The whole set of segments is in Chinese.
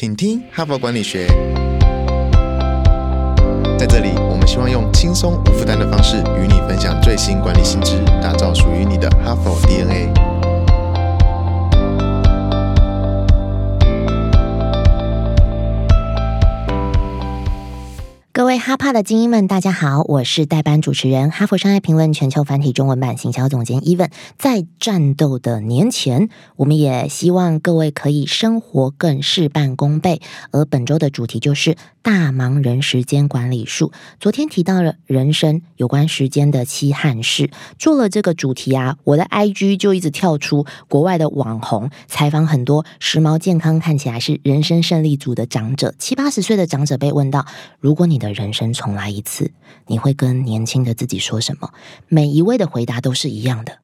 请听哈佛管理学。在这里，我们希望用轻松无负担的方式与你分享最新管理新知，打造属于你的哈佛 DNA。哈帕的精英们，大家好，我是代班主持人，哈佛商业评论全球繁体中文版行销总监伊文。在战斗的年前，我们也希望各位可以生活更事半功倍。而本周的主题就是大忙人时间管理术。昨天提到了人生有关时间的稀罕事，做了这个主题啊，我的 IG 就一直跳出国外的网红采访很多时髦健康、看起来是人生胜利组的长者，七八十岁的长者被问到：如果你的人生重来一次，你会跟年轻的自己说什么？每一位的回答都是一样的：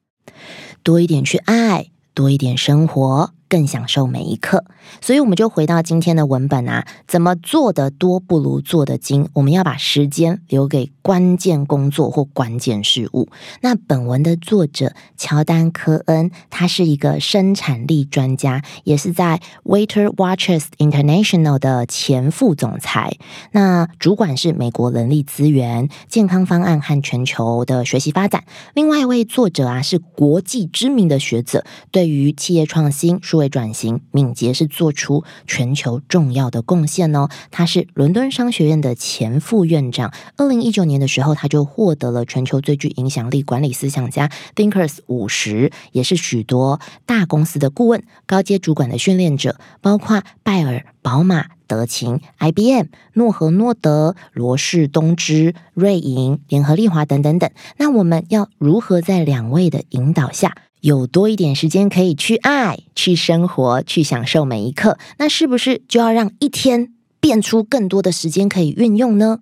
多一点去爱，多一点生活。更享受每一刻，所以我们就回到今天的文本啊，怎么做的多不如做的精？我们要把时间留给关键工作或关键事务。那本文的作者乔丹·科恩，他是一个生产力专家，也是在 Waiter Watchers International 的前副总裁。那主管是美国人力资源、健康方案和全球的学习发展。另外一位作者啊，是国际知名的学者，对于企业创新。数位转型敏捷是做出全球重要的贡献哦。他是伦敦商学院的前副院长。二零一九年的时候，他就获得了全球最具影响力管理思想家 Thinkers 五十，也是许多大公司的顾问、高阶主管的训练者，包括拜耳、宝马、德勤、IBM、诺和诺德、罗氏、东芝、瑞银、联合利华等等等。那我们要如何在两位的引导下？有多一点时间可以去爱、去生活、去享受每一刻，那是不是就要让一天变出更多的时间可以运用呢？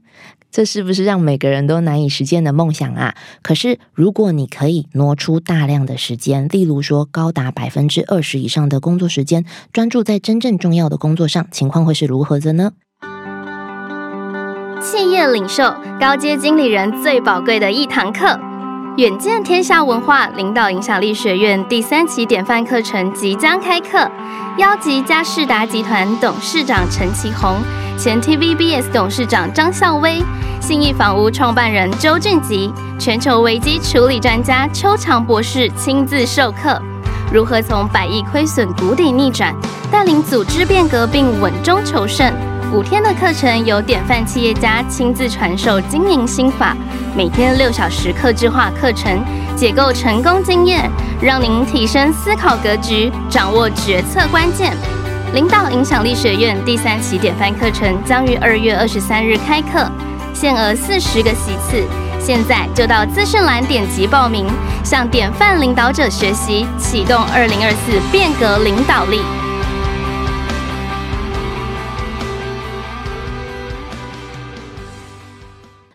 这是不是让每个人都难以实现的梦想啊？可是，如果你可以挪出大量的时间，例如说高达百分之二十以上的工作时间，专注在真正重要的工作上，情况会是如何的呢？企业领袖、高阶经理人最宝贵的一堂课。远见天下文化领导影响力学院第三期典范课程即将开课，邀集嘉士达集团董事长陈其宏、前 TVBS 董事长张孝威、信义房屋创办人周俊吉、全球危机处理专家邱强博士亲自授课，如何从百亿亏损谷底逆转，带领组织变革并稳中求胜。五天的课程由典范企业家亲自传授经营心法，每天六小时客制化课程，解构成功经验，让您提升思考格局，掌握决策关键。领导影响力学院第三期典范课程将于二月二十三日开课，限额四十个席次，现在就到资讯栏点击报名，向典范领导者学习，启动二零二四变革领导力。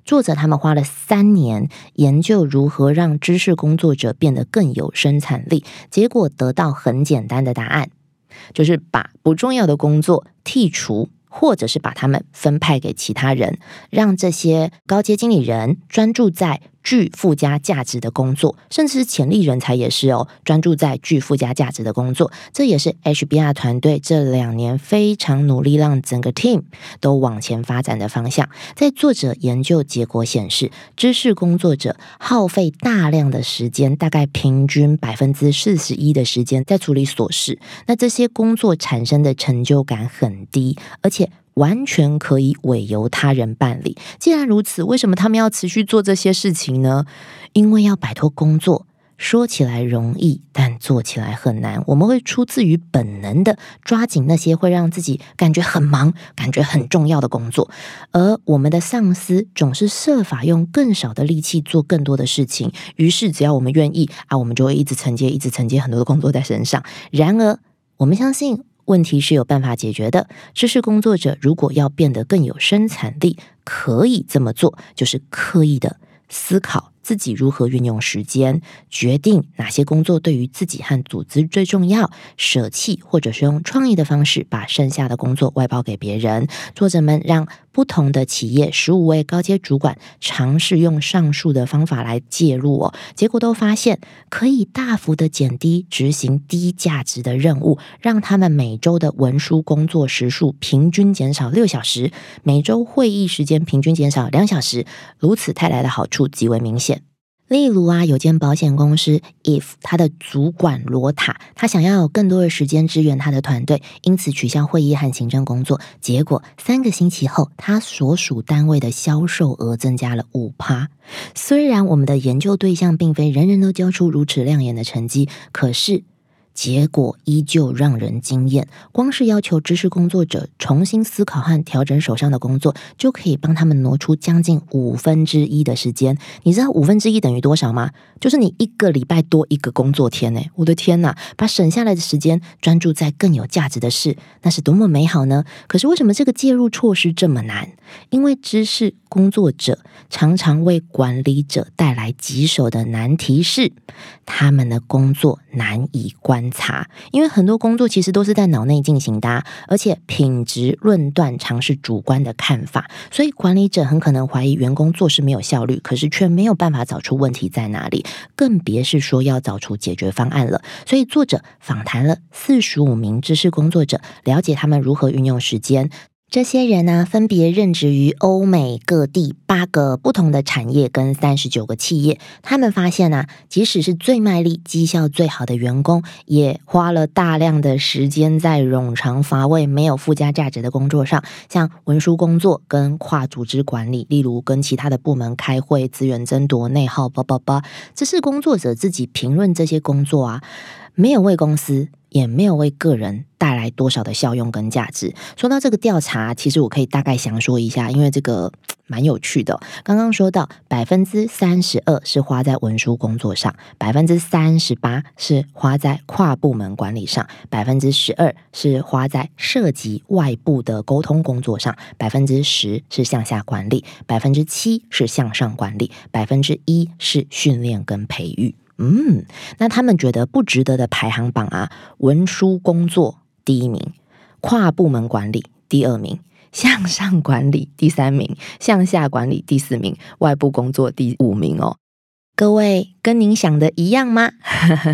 作者他们花了三年研究如何让知识工作者变得更有生产力，结果得到很简单的答案，就是把不重要的工作剔除，或者是把他们分派给其他人，让这些高阶经理人专注在。具附加价值的工作，甚至是潜力人才也是哦，专注在具附加价值的工作，这也是 HBR 团队这两年非常努力让整个 team 都往前发展的方向。在作者研究结果显示，知识工作者耗费大量的时间，大概平均百分之四十一的时间在处理琐事，那这些工作产生的成就感很低，而且。完全可以委由他人办理。既然如此，为什么他们要持续做这些事情呢？因为要摆脱工作，说起来容易，但做起来很难。我们会出自于本能的抓紧那些会让自己感觉很忙、感觉很重要的工作，而我们的上司总是设法用更少的力气做更多的事情。于是，只要我们愿意啊，我们就会一直承接、一直承接很多的工作在身上。然而，我们相信。问题是有办法解决的。知识工作者如果要变得更有生产力，可以这么做，就是刻意的思考。自己如何运用时间，决定哪些工作对于自己和组织最重要，舍弃或者是用创意的方式把剩下的工作外包给别人。作者们让不同的企业十五位高阶主管尝试用上述的方法来介入哦，结果都发现可以大幅的减低执行低价值的任务，让他们每周的文书工作时数平均减少六小时，每周会议时间平均减少两小时。如此带来的好处极为明显。例如啊，有间保险公司，if 他的主管罗塔，他想要有更多的时间支援他的团队，因此取消会议和行政工作。结果三个星期后，他所属单位的销售额增加了五趴。虽然我们的研究对象并非人人都交出如此亮眼的成绩，可是。结果依旧让人惊艳。光是要求知识工作者重新思考和调整手上的工作，就可以帮他们挪出将近五分之一的时间。你知道五分之一等于多少吗？就是你一个礼拜多一个工作天呢！我的天哪，把省下来的时间专注在更有价值的事，那是多么美好呢？可是为什么这个介入措施这么难？因为知识工作者常常为管理者带来棘手的难题是，他们的工作难以关查，因为很多工作其实都是在脑内进行的，而且品质论断常是主观的看法，所以管理者很可能怀疑员工做事没有效率，可是却没有办法找出问题在哪里，更别是说要找出解决方案了。所以作者访谈了四十五名知识工作者，了解他们如何运用时间。这些人呢，分别任职于欧美各地八个不同的产业跟三十九个企业。他们发现呢，即使是最卖力、绩效最好的员工，也花了大量的时间在冗长乏味、没有附加价值的工作上，像文书工作跟跨组织管理，例如跟其他的部门开会、资源争夺、内耗，叭叭叭。这是工作者自己评论这些工作啊，没有为公司。也没有为个人带来多少的效用跟价值。说到这个调查，其实我可以大概详说一下，因为这个蛮有趣的。刚刚说到百分之三十二是花在文书工作上，百分之三十八是花在跨部门管理上，百分之十二是花在涉及外部的沟通工作上，百分之十是向下管理，百分之七是向上管理，百分之一是训练跟培育。嗯，那他们觉得不值得的排行榜啊，文书工作第一名，跨部门管理第二名，向上管理第三名，向下管理第四名，外部工作第五名哦。各位跟您想的一样吗？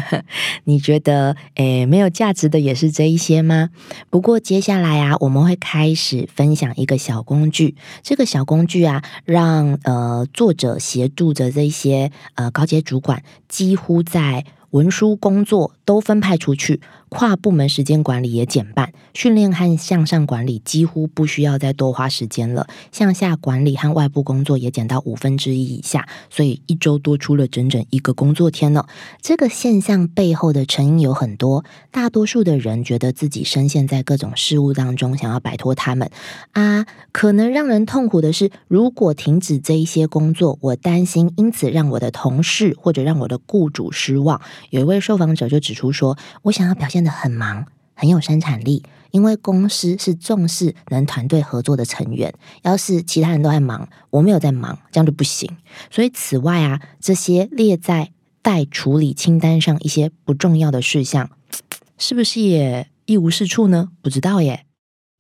你觉得诶没有价值的也是这一些吗？不过接下来啊，我们会开始分享一个小工具。这个小工具啊，让呃作者协助着这些呃高阶主管，几乎在文书工作都分派出去。跨部门时间管理也减半，训练和向上管理几乎不需要再多花时间了。向下管理和外部工作也减到五分之一以下，所以一周多出了整整一个工作天呢。这个现象背后的成因有很多，大多数的人觉得自己深陷在各种事物当中，想要摆脱他们啊。可能让人痛苦的是，如果停止这一些工作，我担心因此让我的同事或者让我的雇主失望。有一位受访者就指出说：“我想要表现的。”很忙，很有生产力，因为公司是重视能团队合作的成员。要是其他人都在忙，我没有在忙，这样就不行。所以，此外啊，这些列在待处理清单上一些不重要的事项，是不是也一无是处呢？不知道耶。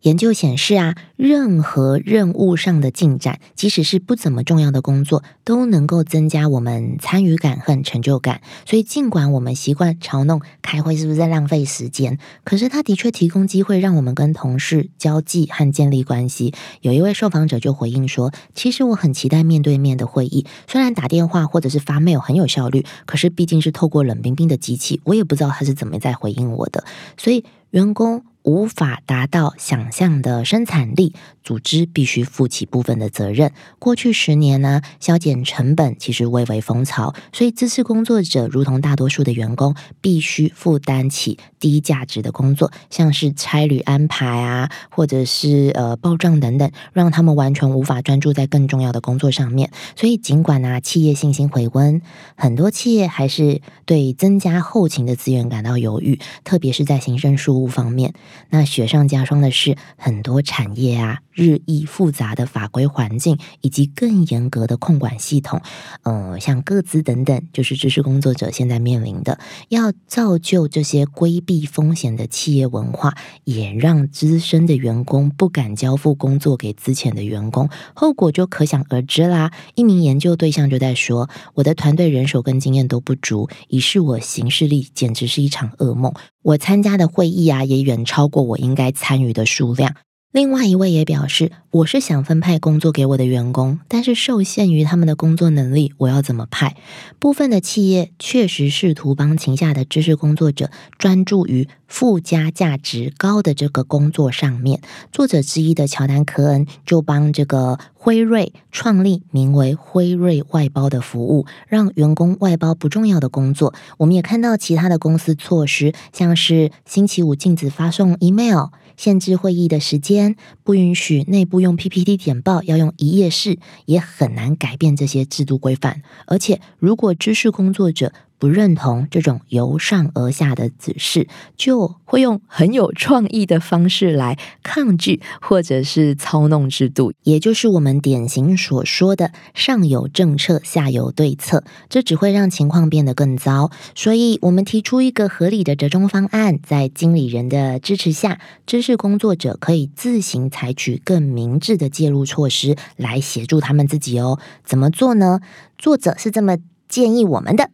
研究显示啊，任何任务上的进展，即使是不怎么重要的工作，都能够增加我们参与感和成就感。所以，尽管我们习惯嘲弄开会是不是在浪费时间，可是它的确提供机会让我们跟同事交际和建立关系。有一位受访者就回应说：“其实我很期待面对面的会议，虽然打电话或者是发 mail 很有效率，可是毕竟是透过冷冰冰的机器，我也不知道他是怎么在回应我的。所以，员工。”无法达到想象的生产力，组织必须负起部分的责任。过去十年呢，削减成本其实蔚为风潮，所以支持工作者如同大多数的员工，必须负担起低价值的工作，像是差旅安排啊，或者是呃报账等等，让他们完全无法专注在更重要的工作上面。所以，尽管呢企业信心回温，很多企业还是对增加后勤的资源感到犹豫，特别是在行政事务务方面。那雪上加霜的是，很多产业啊，日益复杂的法规环境以及更严格的控管系统，呃，像各资等等，就是知识工作者现在面临的，要造就这些规避风险的企业文化，也让资深的员工不敢交付工作给资浅的员工，后果就可想而知啦。一名研究对象就在说：“我的团队人手跟经验都不足，以示我行事力简直是一场噩梦。我参加的会议啊，也远超过我应该参与的数量。”另外一位也表示，我是想分派工作给我的员工，但是受限于他们的工作能力，我要怎么派？部分的企业确实试图帮旗下的知识工作者专注于附加价值高的这个工作上面。作者之一的乔丹·科恩就帮这个辉瑞创立名为“辉瑞外包”的服务，让员工外包不重要的工作。我们也看到其他的公司措施，像是星期五禁止发送 email。限制会议的时间，不允许内部用 PPT 简报，要用一页式，也很难改变这些制度规范。而且，如果知识工作者，不认同这种由上而下的指示，就会用很有创意的方式来抗拒或者是操弄制度，也就是我们典型所说的“上有政策，下有对策”，这只会让情况变得更糟。所以，我们提出一个合理的折中方案，在经理人的支持下，知识工作者可以自行采取更明智的介入措施来协助他们自己哦。怎么做呢？作者是这么建议我们的。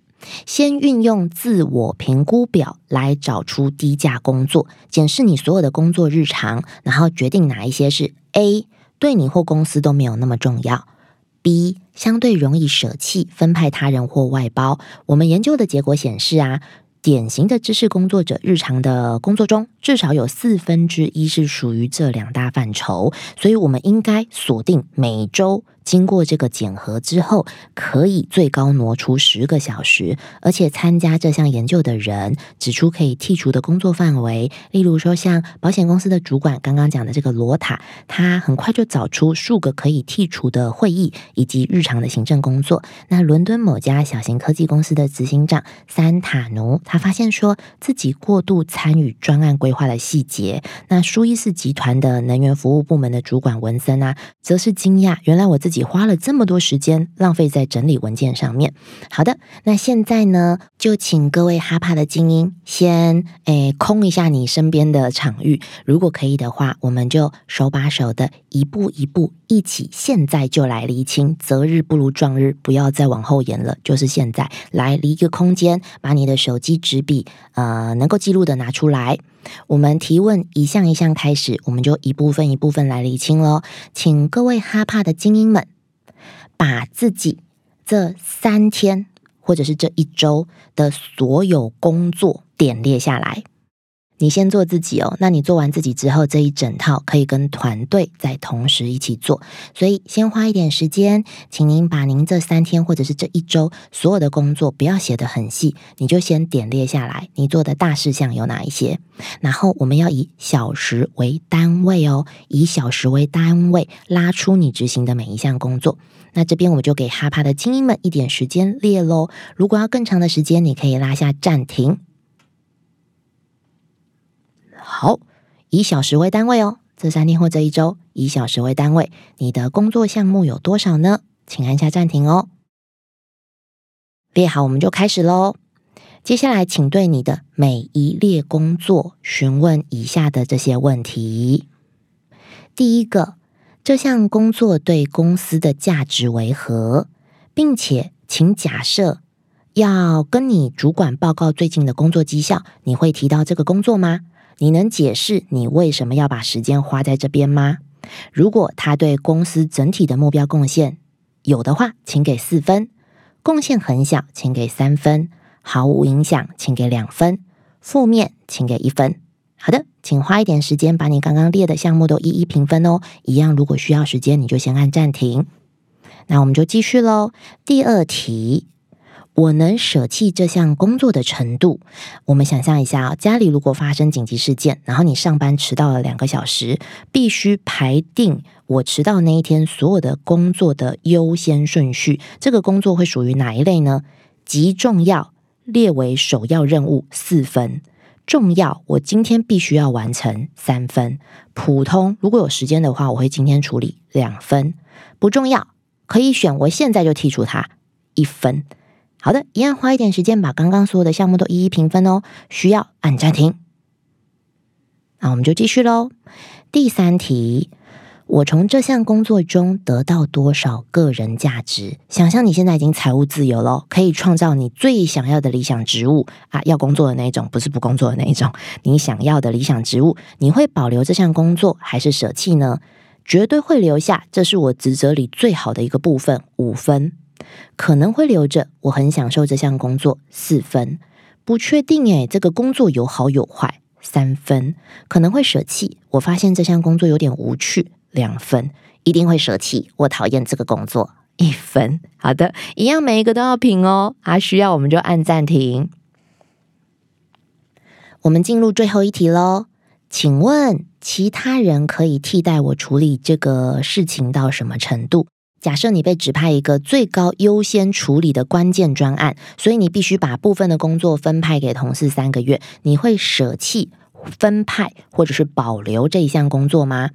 先运用自我评估表来找出低价工作，检视你所有的工作日常，然后决定哪一些是 A 对你或公司都没有那么重要，B 相对容易舍弃分派他人或外包。我们研究的结果显示啊，典型的知识工作者日常的工作中，至少有四分之一是属于这两大范畴，所以我们应该锁定每周。经过这个检核之后，可以最高挪出十个小时，而且参加这项研究的人指出可以剔除的工作范围，例如说像保险公司的主管刚刚讲的这个罗塔，他很快就找出数个可以剔除的会议以及日常的行政工作。那伦敦某家小型科技公司的执行长三塔奴，他发现说自己过度参与专案规划的细节。那舒伊士集团的能源服务部门的主管文森啊，则是惊讶，原来我自己。你花了这么多时间浪费在整理文件上面。好的，那现在呢，就请各位哈帕的精英先诶空一下你身边的场域。如果可以的话，我们就手把手的一步一步一起，现在就来厘清。择日不如撞日，不要再往后延了，就是现在来离一个空间，把你的手机、纸笔呃能够记录的拿出来。我们提问一项一项开始，我们就一部分一部分来厘清喽。请各位哈帕的精英们，把自己这三天或者是这一周的所有工作点列下来。你先做自己哦，那你做完自己之后，这一整套可以跟团队在同时一起做。所以先花一点时间，请您把您这三天或者是这一周所有的工作不要写得很细，你就先点列下来，你做的大事项有哪一些？然后我们要以小时为单位哦，以小时为单位拉出你执行的每一项工作。那这边我就给哈帕的精英们一点时间列喽。如果要更长的时间，你可以拉下暂停。好，以小时为单位哦。这三天或这一周，以小时为单位，你的工作项目有多少呢？请按下暂停哦。列好，我们就开始喽。接下来，请对你的每一列工作询问以下的这些问题：第一个，这项工作对公司的价值为何？并且，请假设要跟你主管报告最近的工作绩效，你会提到这个工作吗？你能解释你为什么要把时间花在这边吗？如果他对公司整体的目标贡献有的话，请给四分；贡献很小，请给三分；毫无影响，请给两分；负面，请给一分。好的，请花一点时间把你刚刚列的项目都一一评分哦。一样，如果需要时间，你就先按暂停。那我们就继续喽。第二题。我能舍弃这项工作的程度，我们想象一下啊，家里如果发生紧急事件，然后你上班迟到了两个小时，必须排定我迟到那一天所有的工作的优先顺序。这个工作会属于哪一类呢？极重要列为首要任务四分，重要，我今天必须要完成三分；普通，如果有时间的话，我会今天处理两分；不重要，可以选我现在就剔除它一分。好的，一样花一点时间把刚刚所有的项目都一一评分哦。需要按暂停。那我们就继续喽。第三题。我从这项工作中得到多少个人价值？想象你现在已经财务自由了，可以创造你最想要的理想职务啊！要工作的那一种，不是不工作的那一种。你想要的理想职务，你会保留这项工作，还是舍弃呢？绝对会留下，这是我职责里最好的一个部分，五分。可能会留着，我很享受这项工作，四分。不确定诶，这个工作有好有坏，三分。可能会舍弃，我发现这项工作有点无趣。两分一定会舍弃，我讨厌这个工作。一分，好的，一样每一个都要评哦。啊，需要我们就按暂停。我们进入最后一题喽。请问其他人可以替代我处理这个事情到什么程度？假设你被指派一个最高优先处理的关键专案，所以你必须把部分的工作分派给同事三个月，你会舍弃分派或者是保留这一项工作吗？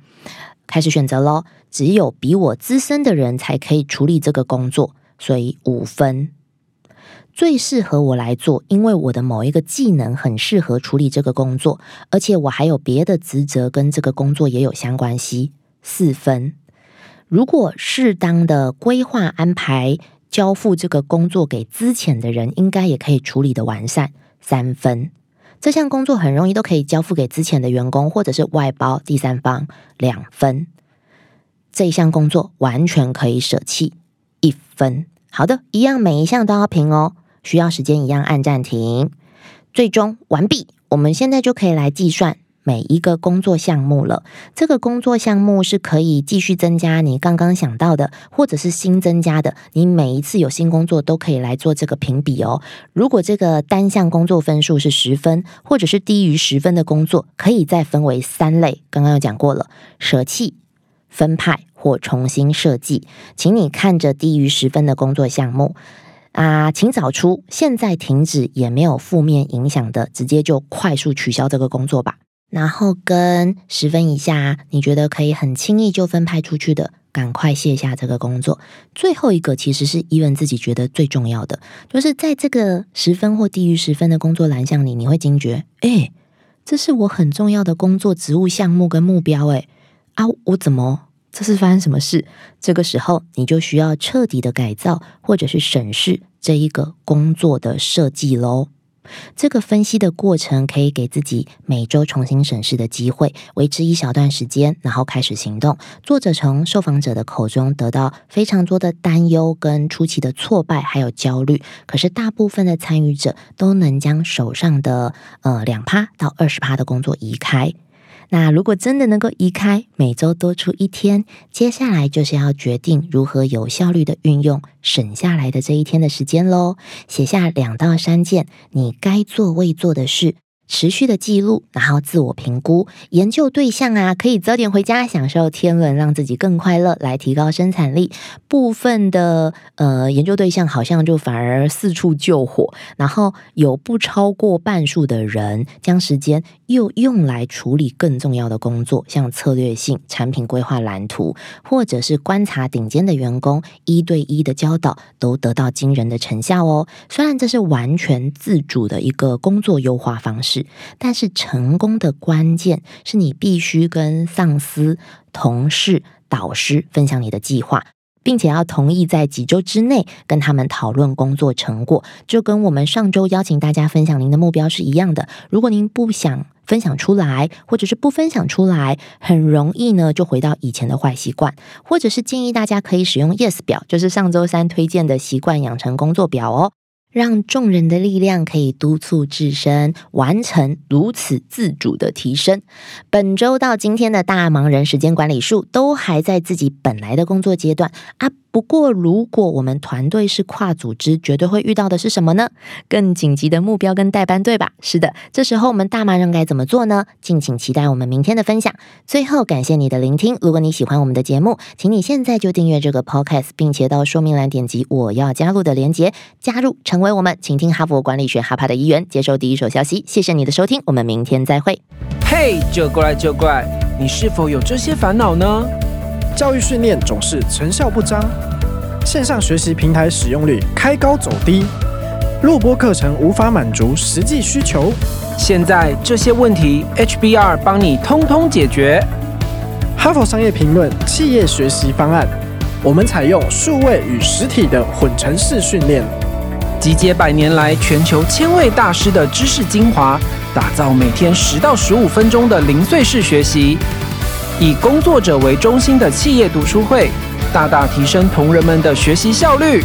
开始选择喽，只有比我资深的人才可以处理这个工作，所以五分最适合我来做，因为我的某一个技能很适合处理这个工作，而且我还有别的职责跟这个工作也有相关系，四分。如果适当的规划安排交付这个工作给资浅的人，应该也可以处理的完善，三分。这项工作很容易都可以交付给之前的员工，或者是外包第三方两分。这一项工作完全可以舍弃一分。好的，一样每一项都要评哦，需要时间一样按暂停。最终完毕，我们现在就可以来计算。每一个工作项目了，这个工作项目是可以继续增加你刚刚想到的，或者是新增加的。你每一次有新工作都可以来做这个评比哦。如果这个单项工作分数是十分，或者是低于十分的工作，可以再分为三类。刚刚有讲过了，舍弃、分派或重新设计。请你看着低于十分的工作项目啊，请找出现在停止也没有负面影响的，直接就快速取消这个工作吧。然后跟十分以下，你觉得可以很轻易就分派出去的，赶快卸下这个工作。最后一个其实是伊文自己觉得最重要的，就是在这个十分或低于十分的工作栏项里，你会惊觉，哎，这是我很重要的工作职务项目跟目标，哎，啊，我怎么这是发生什么事？这个时候你就需要彻底的改造或者是审视这一个工作的设计喽。这个分析的过程可以给自己每周重新审视的机会，维持一小段时间，然后开始行动。作者从受访者的口中得到非常多的担忧、跟初期的挫败，还有焦虑。可是大部分的参与者都能将手上的呃两趴到二十趴的工作移开。那如果真的能够移开，每周多出一天，接下来就是要决定如何有效率的运用省下来的这一天的时间喽。写下两到三件你该做未做的事。持续的记录，然后自我评估，研究对象啊，可以早点回家享受天伦，让自己更快乐，来提高生产力。部分的呃研究对象好像就反而四处救火，然后有不超过半数的人将时间又用来处理更重要的工作，像策略性产品规划蓝图，或者是观察顶尖的员工一对一的教导，都得到惊人的成效哦。虽然这是完全自主的一个工作优化方式。但是成功的关键是你必须跟上司、同事、导师分享你的计划，并且要同意在几周之内跟他们讨论工作成果。就跟我们上周邀请大家分享您的目标是一样的。如果您不想分享出来，或者是不分享出来，很容易呢就回到以前的坏习惯。或者是建议大家可以使用 Yes 表，就是上周三推荐的习惯养成工作表哦。让众人的力量可以督促自身完成如此自主的提升。本周到今天的大忙人时间管理术都还在自己本来的工作阶段啊。不过，如果我们团队是跨组织，绝对会遇到的是什么呢？更紧急的目标跟代班对吧？是的，这时候我们大忙人该怎么做呢？敬请期待我们明天的分享。最后，感谢你的聆听。如果你喜欢我们的节目，请你现在就订阅这个 podcast，并且到说明栏点击我要加入的链接，加入成为我们，请听哈佛管理学哈帕的一员，接受第一手消息。谢谢你的收听，我们明天再会。嘿，就过来就过来，你是否有这些烦恼呢？教育训练总是成效不彰，线上学习平台使用率开高走低，录播课程无法满足实际需求。现在这些问题，HBR 帮你通通解决。哈佛商业评论企业学习方案，我们采用数位与实体的混成式训练，集结百年来全球千位大师的知识精华，打造每天十到十五分钟的零碎式学习。以工作者为中心的企业读书会，大大提升同仁们的学习效率。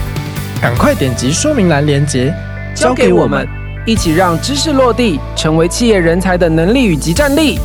赶快点击说明栏链接，交给我们，一起让知识落地，成为企业人才的能力与及战力。